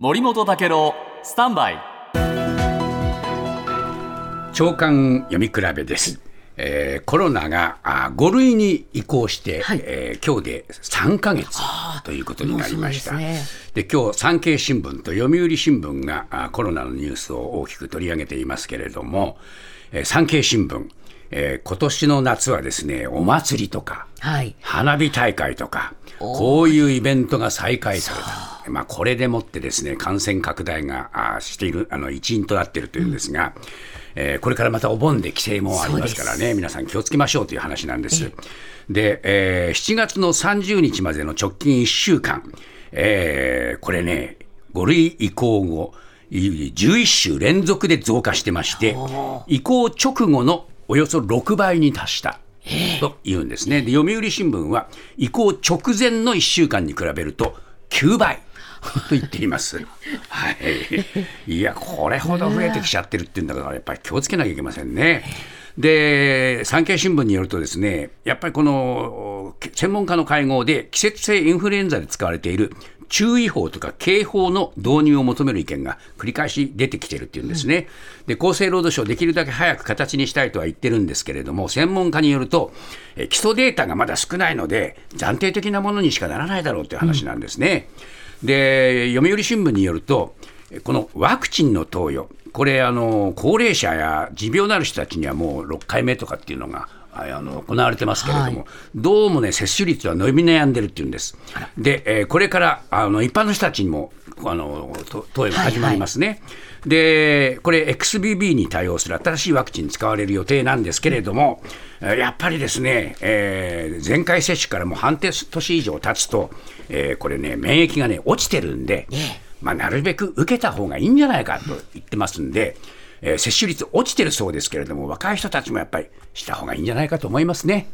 森本武郎スタンバイ長官読み比べです。えーコロナがあ5類に移行して、はいえー今日で3ヶ月ということになりました。もうそうでで今日産経新聞と読売新聞があコロナのニュースを大きく取り上げていますけれども、えー産経新聞、えー今年の夏はですねお祭りとかはい。花火大会とか、こういうイベントが再開された。まあ、これでもってですね、感染拡大があしている、あの、一因となっているというんですが、えーこれからまたお盆で規制もありますからね、皆さん気をつけましょうという話なんです。で、えー7月の30日までの直近1週間、えーこれね、5類移行後、い11週連続で増加してまして、移行直後のおよそ6倍に達した。と言うんですね。で、読売新聞は移行直前の1週間に比べると9倍。と言っています。はい。いや、これほど増えてきちゃってるっていうんだから、やっぱり気をつけなきゃいけませんね。で、産経新聞によるとですね、やっぱりこの専門家の会合で季節性インフルエンザで使われている注意報とか警報の導入を求める意見が繰り返し出てきてるっていうんですね。で、厚生労働省できるだけ早く形にしたいとは言ってるんですけれども、専門家によると、え基礎データがまだ少ないので、暫定的なものにしかならないだろうという話なんですね。で、読売新聞によると、このワクチンの投与、これあの、高齢者や持病のある人たちにはもう6回目とかっていうのがああの行われてますけれども、どうもね、接種率は伸び悩んでるっていうんです。で、えーこれからあの一般の人たちにもあのと投与が始まりますね。で、これ、XBB に対応する新しいワクチン使われる予定なんですけれども、えーやっぱりですね、えー前回接種からもう半年以上経つと、えーこれね、免疫がね、落ちてるんで、まあ、なるべく受けた方がいいんじゃないかと言ってますんで、えー接種率落ちてるそうですけれども、若い人たちもやっぱりした方がいいんじゃないかと思いますね。